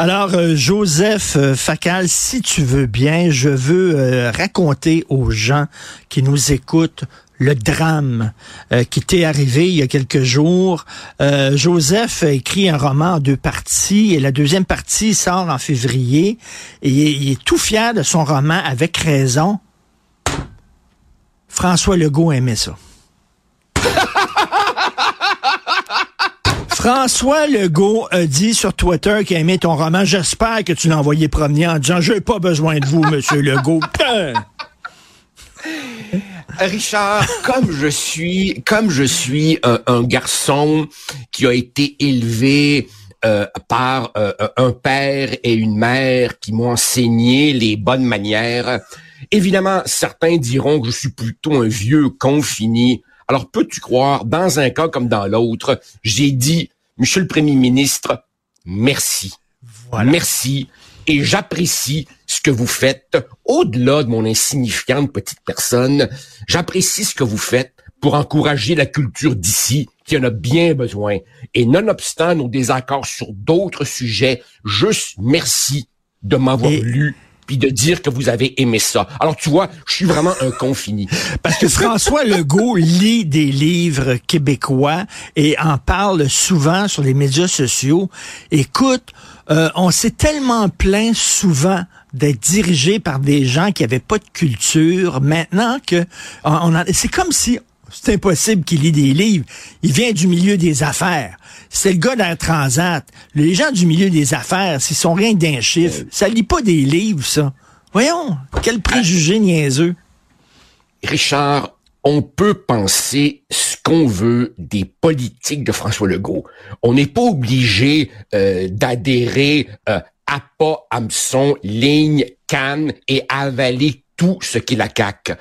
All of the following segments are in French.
Alors, euh, Joseph euh, Facal, si tu veux bien, je veux euh, raconter aux gens qui nous écoutent le drame qui t'est arrivé il y a quelques jours. Joseph a écrit un roman en deux parties et la deuxième partie sort en février et il est tout fier de son roman avec raison. François Legault aimait ça. François Legault a dit sur Twitter qu'il aimait ton roman. J'espère que tu l'as envoyé promener en disant J'ai pas besoin de vous, monsieur Legault. Richard, comme je suis, comme je suis un, garçon qui a été élevé euh, par euh, un père et une mère qui m'ont enseigné les bonnes manières. Évidemment, certains diront que je suis plutôt un vieux confini alors, peux-tu croire, dans un cas comme dans l'autre, j'ai dit, Monsieur le Premier ministre, merci. Merci. Et j'apprécie ce que vous faites, au-delà de mon insignifiante petite personne, j'apprécie ce que vous faites pour encourager la culture d'ici, qui en a bien besoin. Et nonobstant nos désaccords sur d'autres sujets, juste merci de m'avoir lu puis de dire que vous avez aimé ça. Alors tu vois, je suis vraiment un confini. Parce que François Legault lit des livres québécois et en parle souvent sur les médias sociaux. Écoute, euh, on s'est tellement plaint souvent d'être dirigé par des gens qui avaient pas de culture. Maintenant que on c'est comme si c'est impossible qu'il lit des livres. Il vient du milieu des affaires. C'est le gars d'un Transat. Les gens du milieu des affaires, s'ils sont rien d'un chiffre, euh. ça lit pas des livres, ça. Voyons, quel préjugé niaiseux. Richard, on peut penser ce qu'on veut des politiques de François Legault. On n'est pas obligé euh, d'adhérer euh, à pas, hameçon, ligne, canne et avaler tout ce qui la caque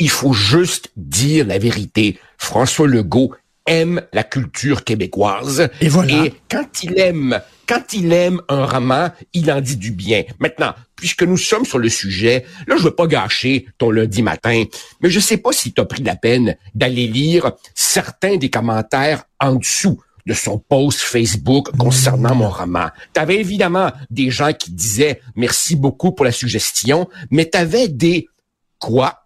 il faut juste dire la vérité. François Legault aime la culture québécoise. Et voilà. Et quand il aime, quand il aime un roman, il en dit du bien. Maintenant, puisque nous sommes sur le sujet, là, je veux pas gâcher ton lundi matin, mais je sais pas si tu as pris la peine d'aller lire certains des commentaires en dessous de son post Facebook concernant mon roman. Tu avais évidemment des gens qui disaient merci beaucoup pour la suggestion, mais tu avais des quoi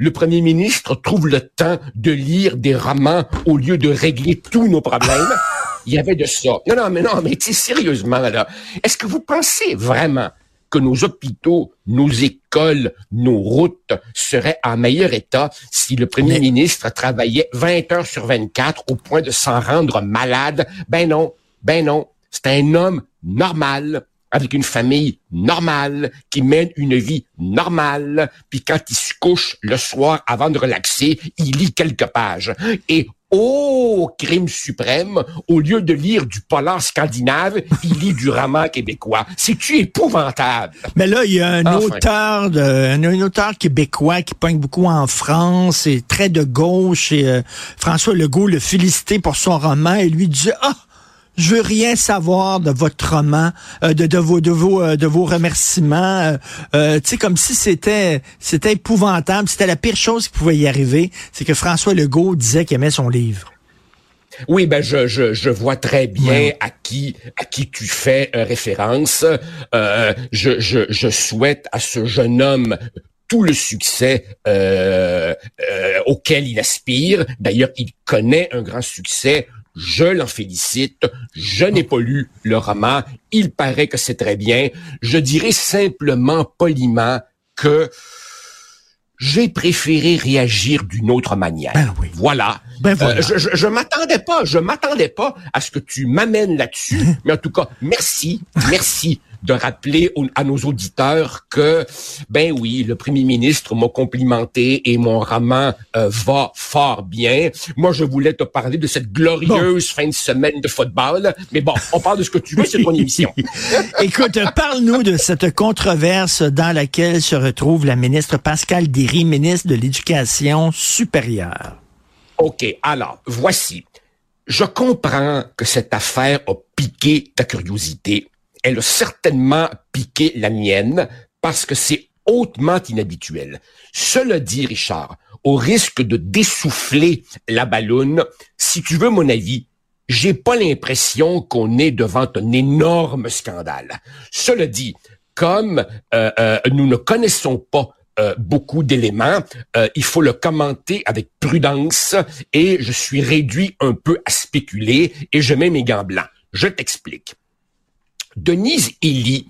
le premier ministre trouve le temps de lire des romans au lieu de régler tous nos problèmes. Il y avait de ça. Non, non, mais non, mais sérieusement, là, est-ce que vous pensez vraiment que nos hôpitaux, nos écoles, nos routes seraient en meilleur état si le premier ministre travaillait 20 heures sur 24 au point de s'en rendre malade? Ben non, ben non. C'est un homme normal, avec une famille normale, qui mène une vie normale, puis quand il se couche le soir avant de relaxer, il lit quelques pages. Et oh, crime suprême, au lieu de lire du polar scandinave, il lit du roman québécois. C'est-tu épouvantable? Mais là, il y a un auteur de, un, auteur québécois qui pointe beaucoup en France, et très de gauche, et euh, François Legault le félicitait pour son roman, et lui disait, ah, je veux rien savoir de votre roman, euh, de, de, vos de vos euh, de vos remerciements. Euh, tu sais comme si c'était c'était épouvantable, c'était la pire chose qui pouvait y arriver, c'est que François Legault disait qu'il aimait son livre. Oui, ben je, je, je vois très bien à qui à qui tu fais référence. je, je, je souhaite à ce jeune homme tout le succès euh, auquel il aspire. D'ailleurs, il connaît un grand succès je l'en félicite. Je n'ai pas lu le roman. Il paraît que c'est très bien. Je dirais simplement poliment que j'ai préféré réagir d'une autre manière. Ben oui. Voilà. Ben voilà. Euh, je, je, je m'attendais pas, je m'attendais pas à ce que tu m'amènes là-dessus. mais en tout cas, merci, merci de rappeler au- à nos auditeurs que, ben oui, le premier ministre m'a complimenté et mon roman euh, va fort bien. Moi, je voulais te parler de cette glorieuse fin de semaine de football. Mais bon, on parle de ce que tu veux, c'est ton émission. Écoute, parle-nous de cette controverse dans laquelle se retrouve la ministre Pascal Derry, ministre de l'Éducation supérieure. OK, alors, voici. Je comprends que cette affaire a piqué ta curiosité. Elle a certainement piqué la mienne parce que c'est hautement inhabituel. Cela dit, Richard, au risque de dessouffler la balloune, si tu veux mon avis, j'ai pas l'impression qu'on est devant un énorme scandale. Cela dit, comme euh, euh, nous ne connaissons pas euh, beaucoup d'éléments, il faut le commenter avec prudence et je suis réduit un peu à spéculer et je mets mes gants blancs. Je t'explique. Denise Ely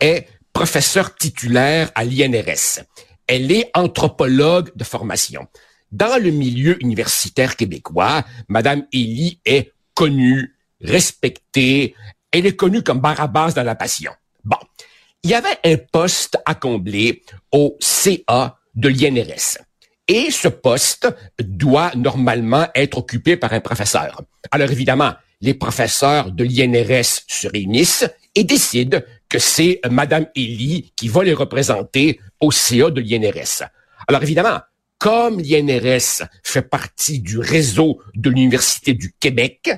est professeure titulaire à l'INRS. Elle est anthropologue de formation. Dans le milieu universitaire québécois, Madame Ely est connue, respectée. Elle est connue comme Barabas dans la passion. Bon. Il y avait un poste à combler au CA de l'INRS. Et ce poste doit normalement être occupé par un professeur. Alors évidemment, les professeurs de l'INRS se réunissent et décident que c'est Madame Elie qui va les représenter au CA de l'INRS. Alors évidemment, comme l'INRS fait partie du réseau de l'Université du Québec,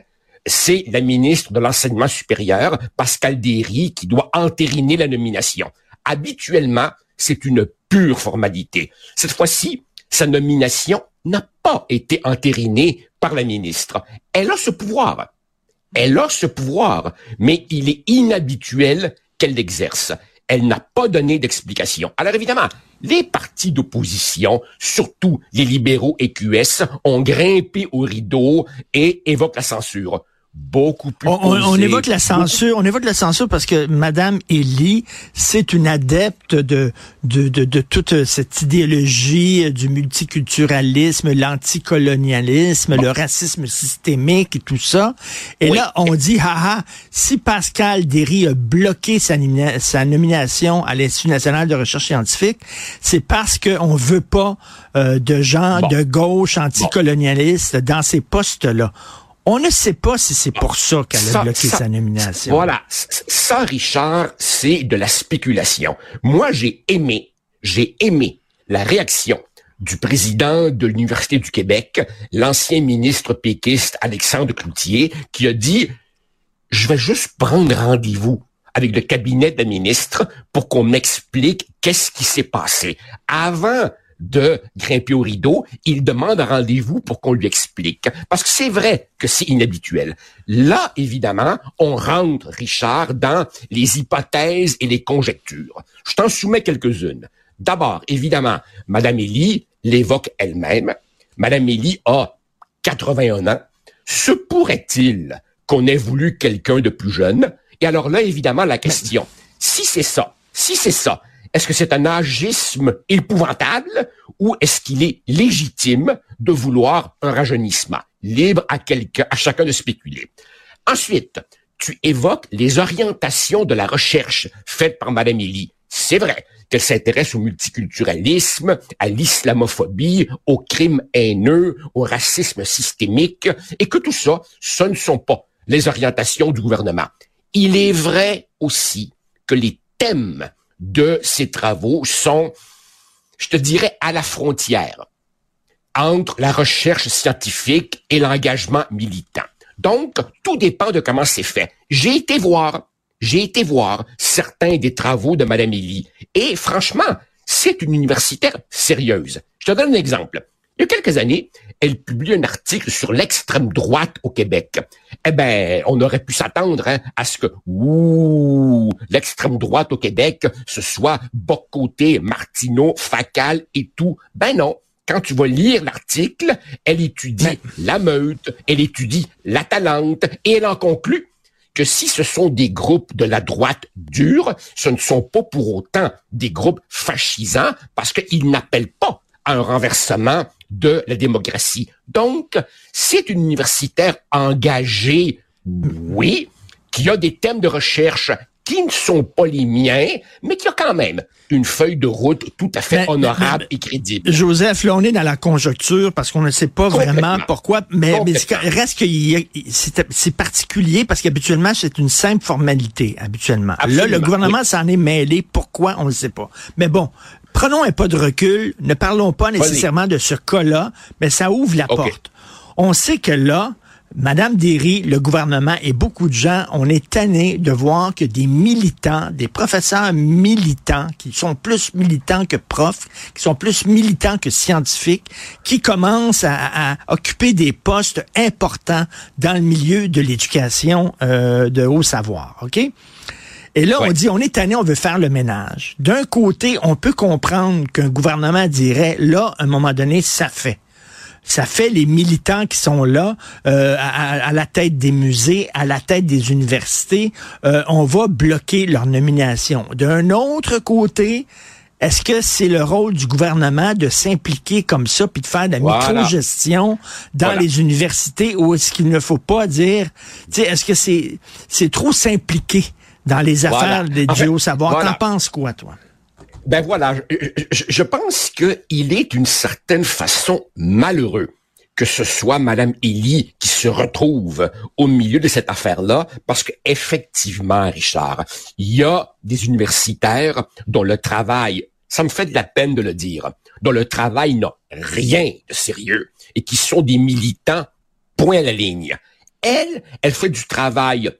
c'est la ministre de l'Enseignement supérieur, Pascal Derry, qui doit entériner la nomination. Habituellement, c'est une pure formalité. Cette fois-ci, sa nomination n'a pas été entérinée par la ministre. Elle a ce pouvoir. Elle a ce pouvoir, mais il est inhabituel qu'elle l'exerce. Elle n'a pas donné d'explication. Alors évidemment, les partis d'opposition, surtout les libéraux et QS, ont grimpé au rideau et évoquent la censure beaucoup plus On, évoque la censure, on évoque la censure parce que Madame Elie, c'est une adepte de, de, de, de toute cette idéologie du multiculturalisme, l'anticolonialisme, le racisme systémique et tout ça. Et Oui. là, on dit, haha, si Pascal Derry a bloqué sa, nomina- sa nomination à l'Institut national de recherche scientifique, c'est parce qu'on veut pas euh, de gens Bon. de gauche anticolonialistes dans ces postes-là. On ne sait pas si c'est pour ça qu'elle a Ça- bloqué ça- sa nomination. Voilà. Ça, Richard, c'est de la spéculation. Moi, j'ai aimé, j'ai aimé la réaction du président de l'Université du Québec, l'ancien ministre péquiste Alexandre Cloutier, qui a dit, je vais juste prendre rendez-vous avec le cabinet de la ministre pour qu'on m'explique qu'est-ce qui s'est passé. Avant de grimper au rideau, il demande un rendez-vous pour qu'on lui explique. Parce que c'est vrai que c'est inhabituel. Là, évidemment, on rentre, Richard, dans les hypothèses et les conjectures. Je t'en soumets quelques-unes. D'abord, évidemment, Madame Élie l'évoque elle-même. Madame Élie a 81 ans. Se pourrait-il qu'on ait voulu quelqu'un de plus jeune? Et alors là, évidemment, la question, si c'est ça, si c'est ça, est-ce que c'est un agisme épouvantable ou est-ce qu'il est légitime de vouloir un rajeunissement? Libre à à chacun de spéculer. Ensuite, tu évoques les orientations de la recherche faite par Madame Élie. C'est vrai qu'elle s'intéresse au multiculturalisme, à l'islamophobie, au crime haineux, au racisme systémique, et que tout ça, ce ne sont pas les orientations du gouvernement. Il est vrai aussi que les thèmes de ces travaux sont, je te dirais, à la frontière entre la recherche scientifique et l'engagement militant. Donc, tout dépend de comment c'est fait. J'ai été voir, j'ai été voir certains des travaux de Madame Élie, et franchement, c'est une universitaire sérieuse. Je te donne un exemple. Il y a quelques années, elle publie un article sur l'extrême droite au Québec. Eh ben, on aurait pu s'attendre hein, à ce que, ouh, l'extrême droite au Québec, ce soit Bocoté, Martineau, Facal et tout. Ben non. Quand tu vas lire l'article, elle étudie la meute, elle étudie la talente, et elle en conclut que si ce sont des groupes de la droite dure, ce ne sont pas pour autant des groupes fascisants parce qu'ils n'appellent pas à un renversement de la démocratie. Donc, c'est une universitaire engagée, oui, qui a des thèmes de recherche qui ne sont pas les miens, mais qui a quand même une feuille de route tout à fait honorable et crédible. Joseph, là, on est dans la conjoncture parce qu'on ne sait pas vraiment pourquoi, mais, mais reste que c'est particulier parce qu'habituellement, c'est une simple formalité, habituellement. là, le gouvernement s'en est mêlé. Pourquoi? On ne sait pas. Mais bon, prenons un pas de recul. Ne parlons pas nécessairement de ce cas-là, mais ça ouvre la porte. On sait que là, Madame Derry, le gouvernement et beaucoup de gens, on est tanné de voir que des militants, des professeurs militants, qui sont plus militants que profs, qui sont plus militants que scientifiques, qui commencent à, occuper des postes importants dans le milieu de l'éducation euh, de haut savoir. OK? Et là, on dit, on est tanné, on veut faire le ménage. D'un côté, on peut comprendre qu'un gouvernement dirait, là, à un moment donné, ça fait ça fait les militants qui sont là euh, à, la tête des musées, à la tête des universités. Euh, on va bloquer leur nomination. D'un autre côté, est-ce que c'est le rôle du gouvernement de s'impliquer comme ça puis de faire de la micro-gestion dans les universités ou est-ce qu'il ne faut pas dire, est-ce que c'est c'est trop s'impliquer dans les affaires des géosavoir? T'en penses quoi, toi? Ben voilà, je, pense qu'il est d'une certaine façon malheureux que ce soit Madame Elie qui se retrouve au milieu de cette affaire-là, parce que effectivement, Richard, il y a des universitaires dont le travail, ça me fait de la peine de le dire, dont le travail n'a rien de sérieux et qui sont des militants point à la ligne. Elle, elle fait du travail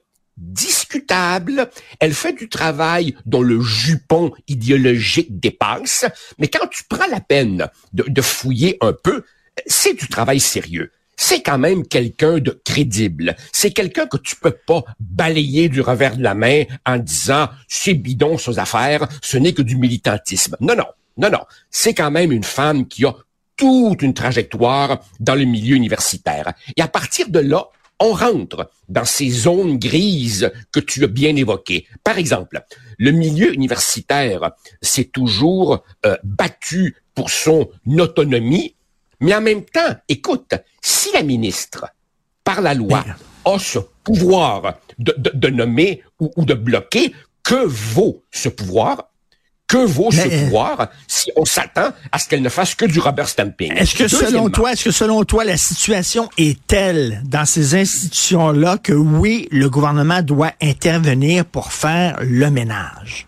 Elle fait du travail dont le jupon idéologique dépasse. Mais quand tu prends la peine de, fouiller un peu, c'est du travail sérieux c'est quand même quelqu'un de crédible. C'est quelqu'un que tu peux pas balayer du revers de la main en disant c'est bidon ces affaires, ce n'est que du militantisme. Non, non, non, non. C'est quand même une femme qui a toute une trajectoire dans le milieu universitaire. Et à partir de là, on rentre dans ces zones grises que tu as bien évoquées. Par exemple, le milieu universitaire s'est toujours euh, battu pour son autonomie, mais en même temps, écoute, si la ministre, par la loi, a ce pouvoir de, nommer ou de bloquer, que vaut ce pouvoir? Que vaut ce pouvoir si on s'attend à ce qu'elle ne fasse que du rubber stamping? Est-ce que selon toi, est-ce que selon toi, la situation est telle dans ces institutions-là que oui, le gouvernement doit intervenir pour faire le ménage?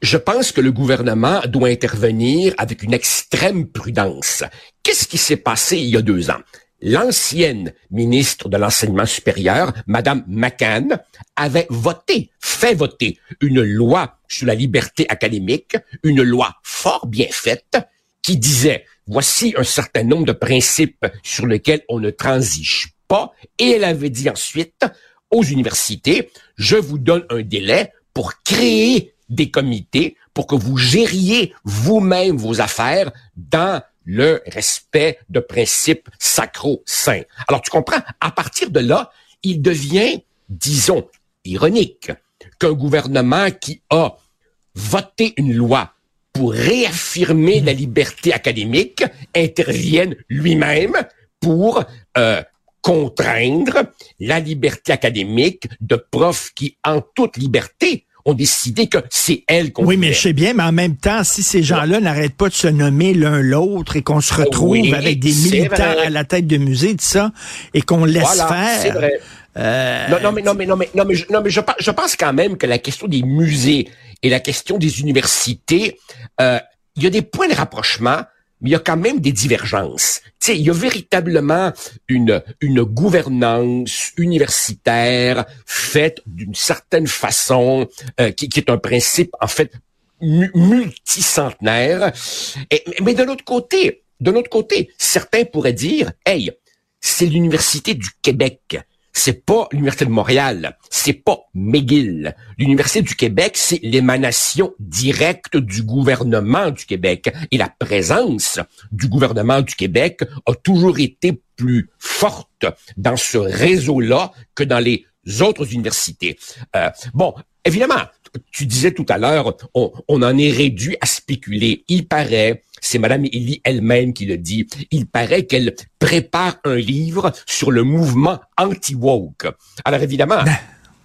Je pense que le gouvernement doit intervenir avec une extrême prudence. Qu'est-ce qui s'est passé il y a deux ans? L'ancienne ministre de l'enseignement supérieur, Madame McCann, avait voté, fait voter une loi sur la liberté académique, une loi fort bien faite, qui disait, voici un certain nombre de principes sur lesquels on ne transige pas, et elle avait dit ensuite aux universités, je vous donne un délai pour créer des comités pour que vous gériez vous-même vos affaires dans le respect de principes sacro-saints. Alors tu comprends, à partir de là, il devient, disons, ironique qu'un gouvernement qui a voté une loi pour réaffirmer la liberté académique intervienne lui-même pour euh, contraindre la liberté académique de profs qui, en toute liberté, ont décidé que c'est elle qu'on Oui, mais je sais bien, mais en même temps, si ces gens-là n'arrêtent pas de se nommer l'un l'autre et qu'on se retrouve avec des militants à la tête de musée, tout ça, et qu'on laisse faire. Vrai. Euh, non, non, mais non, mais non, mais non, mais, je, non, mais je, je pense quand même que la question des musées et la question des universités, euh, il y a des points de rapprochement, mais il y a quand même des divergences. Tu sais, il y a véritablement une, une gouvernance universitaire faite d'une certaine façon, euh, qui, qui, est un principe, en fait, multicentenaire. Mais de l'autre côté, de l'autre côté, certains pourraient dire, hey, c'est l'Université du Québec c'est pas l'Université de Montréal, c'est pas McGill. L'Université du Québec, c'est l'émanation directe du gouvernement du Québec. Et la présence du gouvernement du Québec a toujours été plus forte dans ce réseau-là que dans les autres universités. Euh, bon, évidemment, tu disais tout à l'heure, on, on, en est réduit à spéculer. Il paraît c'est Madame Élie elle-même qui le dit. Il paraît qu'elle prépare un livre sur le mouvement anti-woke. Alors évidemment, Ben.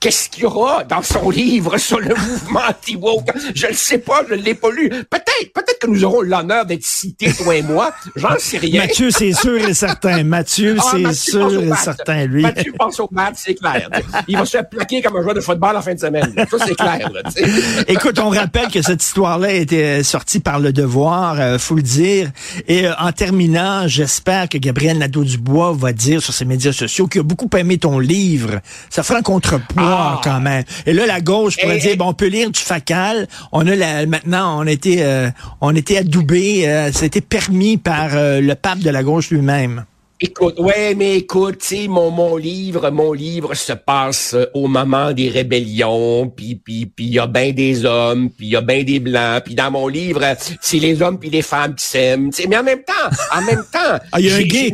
Qu'est-ce qu'il y aura dans son livre sur le mouvement anti-woke? Je ne sais pas, je ne l'ai pas lu. Peut-être, peut-être que nous aurons l'honneur d'être cités, toi et moi. J'en sais rien. Mathieu, c'est sûr et certain. Mathieu, Ah, c'est sûr et certain, lui. Mathieu pense au maths, c'est clair. Il va se faire plaquer comme un joueur de football en fin de semaine. Ça, c'est clair. là. Écoute, on rappelle que cette histoire-là a été sortie par Le Devoir, euh, faut le dire. Et euh, en terminant, j'espère que Gabriel Nadeau-Dubois va dire sur ses médias sociaux qu'il a beaucoup aimé ton livre. Ça fera un contrepoids Ah. Quand même. Et là, la gauche pourrait Et- dire, et- bon, on peut lire du facal. On a la, maintenant, on a été, euh, on a été adoubé. Euh, C'était permis par euh, le pape de la gauche lui-même. Écoute, ouais, mais écoute, tu mon, mon livre, mon livre se passe euh, au moment des rébellions, puis puis puis il y a bien des hommes, puis il y a bien des blancs, puis dans mon livre, c'est les hommes puis les femmes qui s'aiment, mais en même temps, en même temps, Ah, il y a un gay.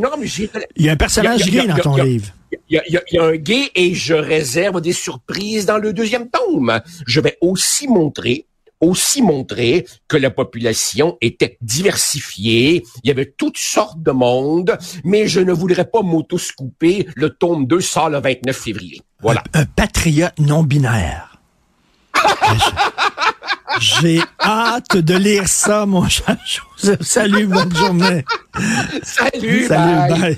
Il y a un personnage y a- il y a- gay dans ton il y a- livre. Il y, a, y a- il y a un gay et je réserve des surprises dans le deuxième tome. Je vais aussi montrer aussi montrer que la population était diversifiée, il y avait toutes sortes de monde, mais je ne voudrais pas m'auto-scouper. Le tome 2 sort le 29 février. Voilà. Un patriote non binaire. J'ai hâte de lire ça, mon cher Joseph. Salut, bonne journée. Salut, Salut, bye. bye.